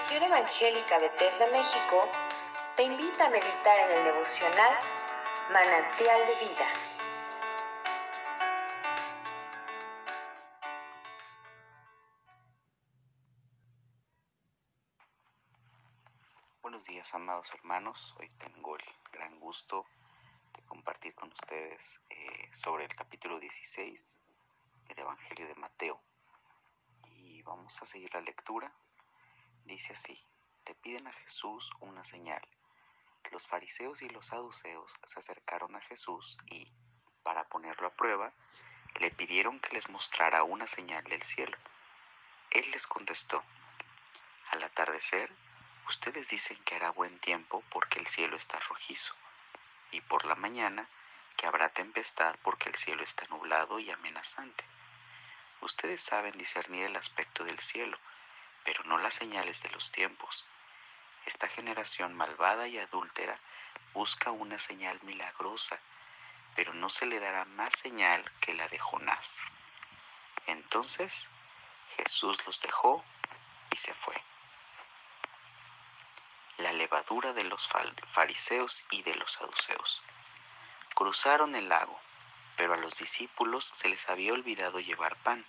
Congregación Evangélica Bethesda México te invita a meditar en el devocional Manantial de Vida. Buenos días, amados hermanos. Hoy tengo el gran gusto de compartir con ustedes eh, sobre el capítulo 16 del Evangelio de Mateo. Y vamos a seguir la lectura. Dice así, le piden a Jesús una señal. Los fariseos y los saduceos se acercaron a Jesús y, para ponerlo a prueba, le pidieron que les mostrara una señal del cielo. Él les contestó, al atardecer, ustedes dicen que hará buen tiempo porque el cielo está rojizo, y por la mañana que habrá tempestad porque el cielo está nublado y amenazante. Ustedes saben discernir el aspecto del cielo, pero no las señales de los tiempos. Esta generación malvada y adúltera busca una señal milagrosa, pero no se le dará más señal que la de Jonás. Entonces Jesús los dejó y se fue. La levadura de los fariseos y de los saduceos. Cruzaron el lago pero a los discípulos se les había olvidado llevar pan.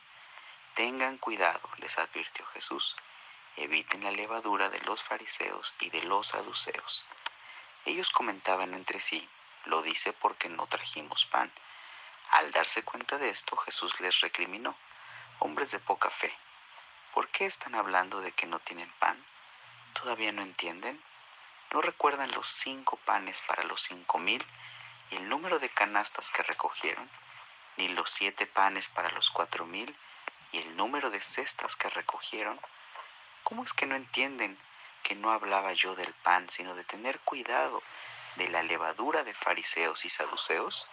Tengan cuidado, les advirtió Jesús. Eviten la levadura de los fariseos y de los saduceos. Ellos comentaban entre sí, lo dice porque no trajimos pan. Al darse cuenta de esto, Jesús les recriminó, hombres de poca fe, ¿por qué están hablando de que no tienen pan? ¿Todavía no entienden? ¿No recuerdan los cinco panes para los cinco mil y el número de canastas que recogieron, ni los siete panes para los cuatro mil y el número de cestas que recogieron, ¿cómo es que no entienden que no hablaba yo del pan, sino de tener cuidado de la levadura de fariseos y saduceos?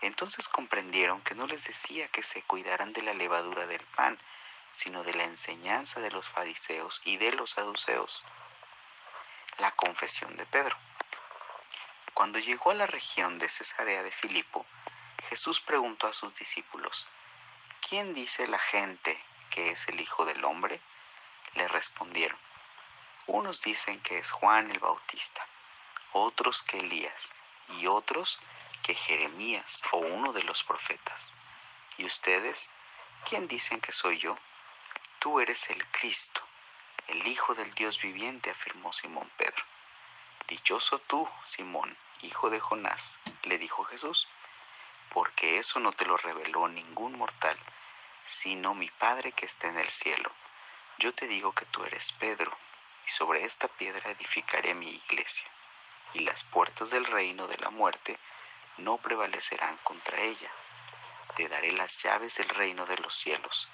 Entonces comprendieron que no les decía que se cuidaran de la levadura del pan, sino de la enseñanza de los fariseos y de los saduceos. La confesión de Pedro. Cuando llegó a la región de Cesarea de Filipo, Jesús preguntó a sus discípulos, ¿quién dice la gente que es el Hijo del Hombre? Le respondieron, unos dicen que es Juan el Bautista, otros que Elías y otros que Jeremías o uno de los profetas. ¿Y ustedes? ¿Quién dicen que soy yo? Tú eres el Cristo, el Hijo del Dios viviente, afirmó Simón Pedro. Dichoso tú, Simón, hijo de Jonás, le dijo Jesús, porque eso no te lo reveló ningún mortal, sino mi Padre que está en el cielo. Yo te digo que tú eres Pedro, y sobre esta piedra edificaré mi iglesia, y las puertas del reino de la muerte no prevalecerán contra ella. Te daré las llaves del reino de los cielos.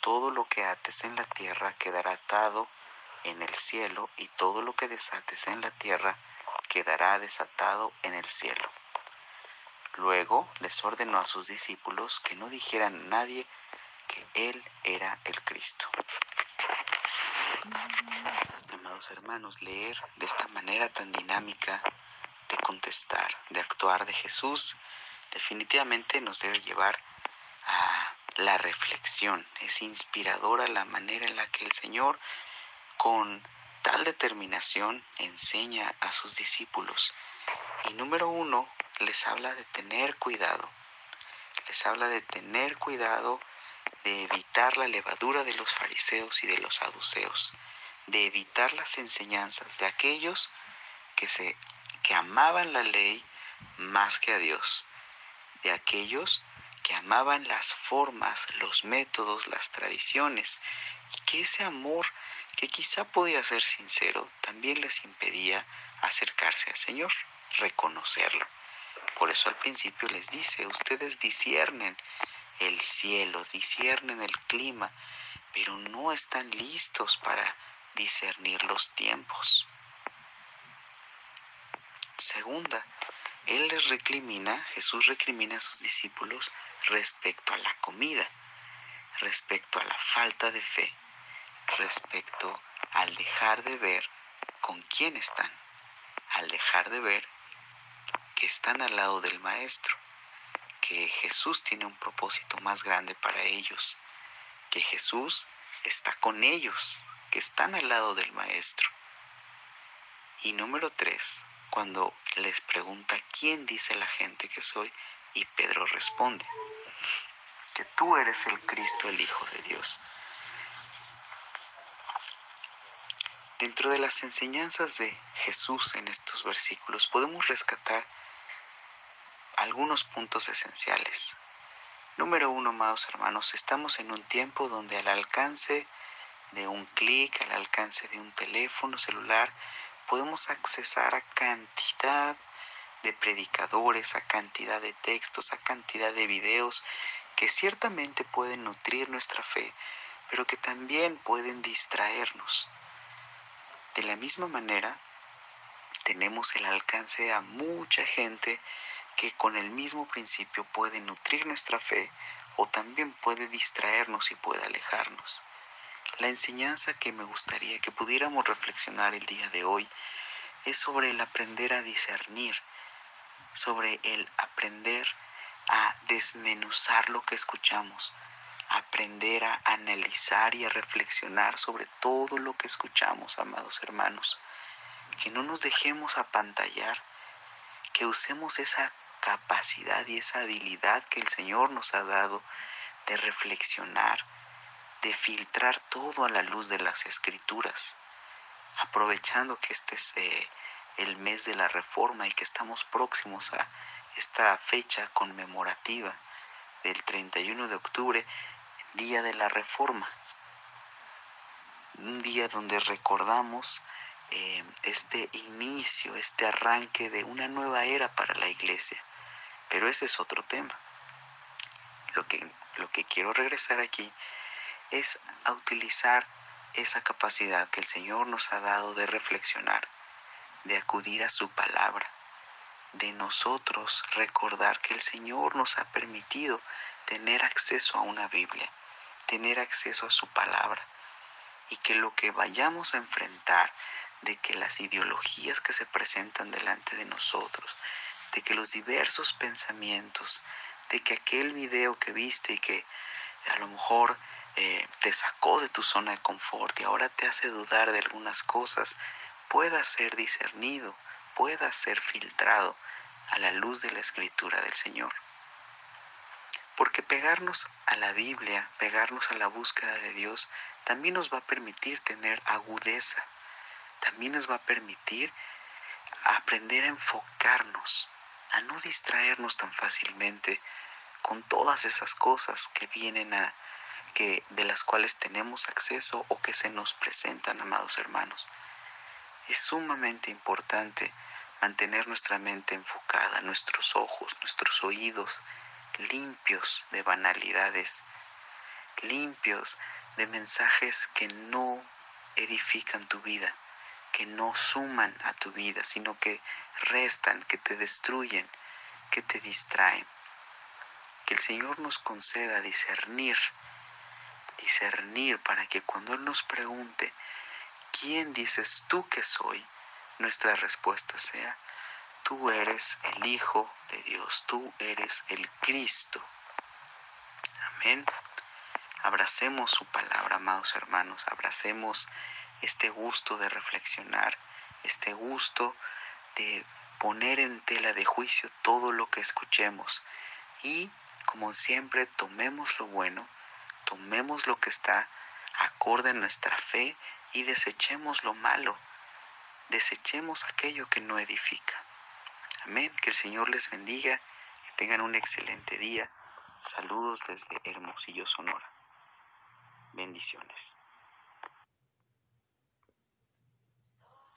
Todo lo que ates en la tierra quedará atado en el cielo y todo lo que desates en la tierra quedará desatado en el cielo. Luego les ordenó a sus discípulos que no dijeran a nadie que Él era el Cristo. Amados hermanos, leer de esta manera tan dinámica de contestar, de actuar de Jesús, definitivamente nos debe llevar a la reflexión. Es inspiradora la manera en la que el Señor con tal determinación enseña a sus discípulos. Y número uno, les habla de tener cuidado. Les habla de tener cuidado de evitar la levadura de los fariseos y de los saduceos, de evitar las enseñanzas de aquellos que se que amaban la ley más que a Dios, de aquellos que amaban las formas, los métodos, las tradiciones, y que ese amor que quizá podía ser sincero, también les impedía acercarse al Señor, reconocerlo. Por eso al principio les dice, ustedes disciernen el cielo, disciernen el clima, pero no están listos para discernir los tiempos. Segunda, Él les recrimina, Jesús recrimina a sus discípulos respecto a la comida, respecto a la falta de fe, respecto al dejar de ver con quién están, al dejar de ver que están al lado del Maestro, que Jesús tiene un propósito más grande para ellos, que Jesús está con ellos, que están al lado del Maestro. Y número tres, cuando les pregunta quién dice la gente que soy, y Pedro responde, que tú eres el Cristo, el Hijo de Dios. Dentro de las enseñanzas de Jesús en estos versículos podemos rescatar algunos puntos esenciales. Número uno, amados hermanos, estamos en un tiempo donde al alcance de un clic, al alcance de un teléfono celular, podemos accesar a cantidad de predicadores, a cantidad de textos, a cantidad de videos que ciertamente pueden nutrir nuestra fe, pero que también pueden distraernos. De la misma manera, tenemos el alcance a mucha gente que con el mismo principio puede nutrir nuestra fe o también puede distraernos y puede alejarnos. La enseñanza que me gustaría que pudiéramos reflexionar el día de hoy es sobre el aprender a discernir, sobre el aprender a desmenuzar lo que escuchamos, aprender a analizar y a reflexionar sobre todo lo que escuchamos, amados hermanos. Que no nos dejemos apantallar, que usemos esa capacidad y esa habilidad que el Señor nos ha dado de reflexionar, de filtrar todo a la luz de las escrituras, aprovechando que este es eh, el mes de la reforma y que estamos próximos a esta fecha conmemorativa del 31 de octubre, día de la reforma, un día donde recordamos eh, este inicio, este arranque de una nueva era para la iglesia. Pero ese es otro tema. Lo que, lo que quiero regresar aquí es a utilizar esa capacidad que el Señor nos ha dado de reflexionar, de acudir a su palabra, de nosotros recordar que el Señor nos ha permitido tener acceso a una Biblia, tener acceso a su palabra, y que lo que vayamos a enfrentar, de que las ideologías que se presentan delante de nosotros, de que los diversos pensamientos, de que aquel video que viste y que a lo mejor eh, te sacó de tu zona de confort y ahora te hace dudar de algunas cosas, pueda ser discernido, pueda ser filtrado a la luz de la escritura del Señor. Porque pegarnos a la Biblia, pegarnos a la búsqueda de Dios, también nos va a permitir tener agudeza, también nos va a permitir aprender a enfocarnos a no distraernos tan fácilmente con todas esas cosas que vienen a que de las cuales tenemos acceso o que se nos presentan, amados hermanos. Es sumamente importante mantener nuestra mente enfocada, nuestros ojos, nuestros oídos limpios de banalidades, limpios de mensajes que no edifican tu vida, que no suman a tu vida, sino que restan, que te destruyen, que te distraen. Que el Señor nos conceda discernir, discernir para que cuando Él nos pregunte, ¿quién dices tú que soy? Nuestra respuesta sea, tú eres el Hijo de Dios, tú eres el Cristo. Amén. Abracemos su palabra, amados hermanos, abracemos este gusto de reflexionar, este gusto de poner en tela de juicio todo lo que escuchemos y, como siempre, tomemos lo bueno, tomemos lo que está acorde a nuestra fe y desechemos lo malo, desechemos aquello que no edifica. Amén, que el Señor les bendiga, que tengan un excelente día. Saludos desde Hermosillo, Sonora. Bendiciones.